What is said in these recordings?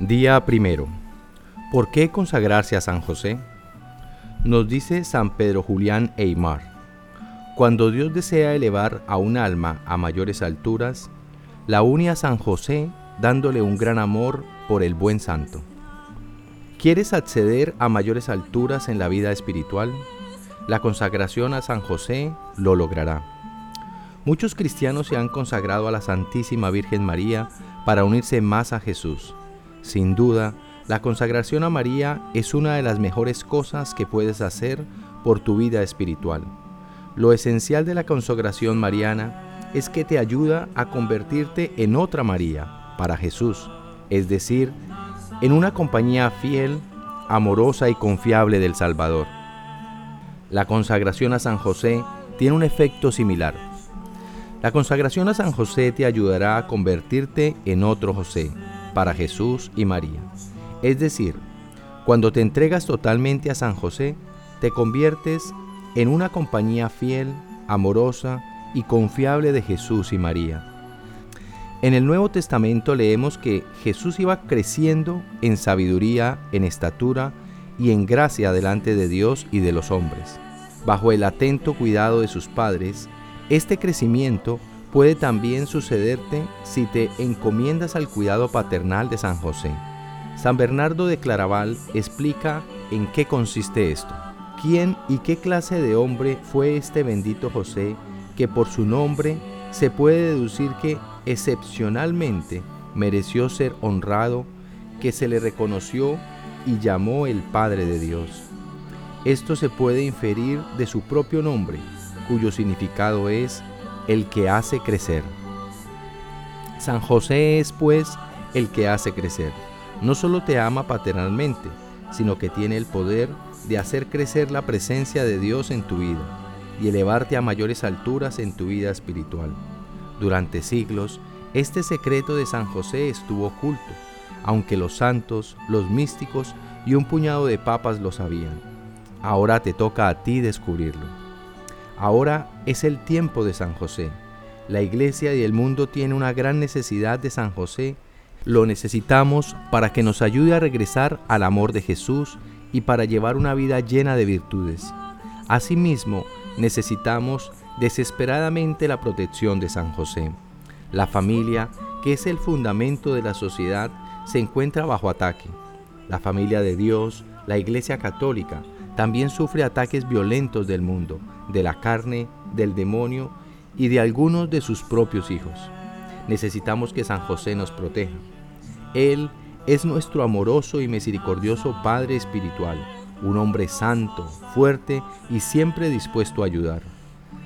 Día primero. ¿Por qué consagrarse a San José? Nos dice San Pedro Julián Eymar. Cuando Dios desea elevar a un alma a mayores alturas, la une a San José dándole un gran amor por el buen santo. ¿Quieres acceder a mayores alturas en la vida espiritual? La consagración a San José lo logrará. Muchos cristianos se han consagrado a la Santísima Virgen María para unirse más a Jesús. Sin duda, la consagración a María es una de las mejores cosas que puedes hacer por tu vida espiritual. Lo esencial de la consagración mariana es que te ayuda a convertirte en otra María para Jesús, es decir, en una compañía fiel, amorosa y confiable del Salvador. La consagración a San José tiene un efecto similar. La consagración a San José te ayudará a convertirte en otro José, para Jesús y María. Es decir, cuando te entregas totalmente a San José, te conviertes en una compañía fiel, amorosa y confiable de Jesús y María. En el Nuevo Testamento leemos que Jesús iba creciendo en sabiduría, en estatura y en gracia delante de Dios y de los hombres. Bajo el atento cuidado de sus padres, este crecimiento puede también sucederte si te encomiendas al cuidado paternal de San José. San Bernardo de Claraval explica en qué consiste esto. ¿Quién y qué clase de hombre fue este bendito José que por su nombre se puede deducir que excepcionalmente mereció ser honrado, que se le reconoció y llamó el Padre de Dios? Esto se puede inferir de su propio nombre, cuyo significado es el que hace crecer. San José es pues el que hace crecer. No solo te ama paternalmente, sino que tiene el poder de hacer crecer la presencia de Dios en tu vida y elevarte a mayores alturas en tu vida espiritual. Durante siglos, este secreto de San José estuvo oculto, aunque los santos, los místicos y un puñado de papas lo sabían. Ahora te toca a ti descubrirlo. Ahora es el tiempo de San José. La iglesia y el mundo tienen una gran necesidad de San José. Lo necesitamos para que nos ayude a regresar al amor de Jesús y para llevar una vida llena de virtudes. Asimismo, necesitamos desesperadamente la protección de San José. La familia, que es el fundamento de la sociedad, se encuentra bajo ataque. La familia de Dios, la Iglesia Católica, también sufre ataques violentos del mundo, de la carne, del demonio y de algunos de sus propios hijos. Necesitamos que San José nos proteja. Él es nuestro amoroso y misericordioso Padre Espiritual, un hombre santo, fuerte y siempre dispuesto a ayudar.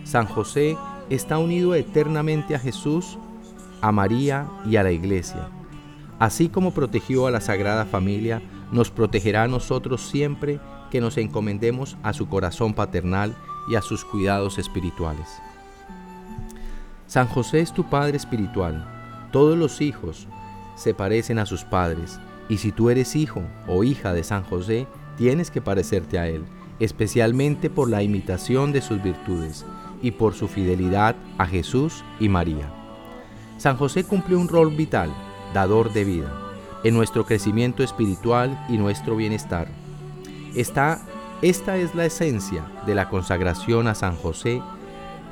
San José está unido eternamente a Jesús, a María y a la Iglesia. Así como protegió a la Sagrada Familia, nos protegerá a nosotros siempre que nos encomendemos a su corazón paternal y a sus cuidados espirituales. San José es tu Padre espiritual. Todos los hijos se parecen a sus padres, y si tú eres hijo o hija de San José, tienes que parecerte a él, especialmente por la imitación de sus virtudes y por su fidelidad a Jesús y María. San José cumple un rol vital, dador de vida, en nuestro crecimiento espiritual y nuestro bienestar esta es la esencia de la consagración a San José.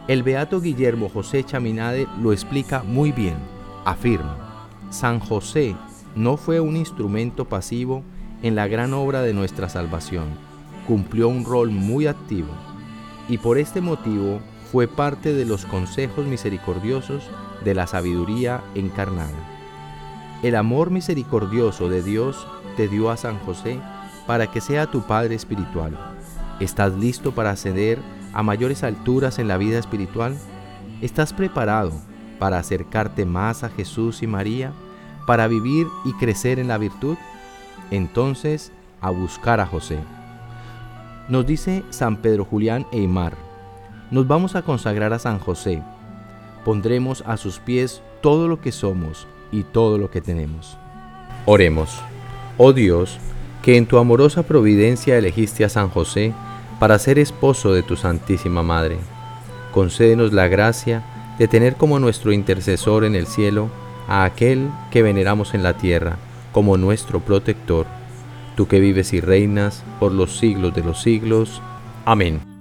El beato Guillermo José Chaminade lo explica muy bien. Afirma, San José no fue un instrumento pasivo en la gran obra de nuestra salvación. Cumplió un rol muy activo y por este motivo fue parte de los consejos misericordiosos de la sabiduría encarnada. El amor misericordioso de Dios te dio a San José para que sea tu Padre espiritual. ¿Estás listo para ascender a mayores alturas en la vida espiritual? ¿Estás preparado para acercarte más a Jesús y María, para vivir y crecer en la virtud? Entonces, a buscar a José. Nos dice San Pedro Julián Eymar, nos vamos a consagrar a San José. Pondremos a sus pies todo lo que somos y todo lo que tenemos. Oremos. Oh Dios, que en tu amorosa providencia elegiste a San José para ser esposo de tu Santísima Madre. Concédenos la gracia de tener como nuestro intercesor en el cielo a aquel que veneramos en la tierra, como nuestro protector, tú que vives y reinas por los siglos de los siglos. Amén.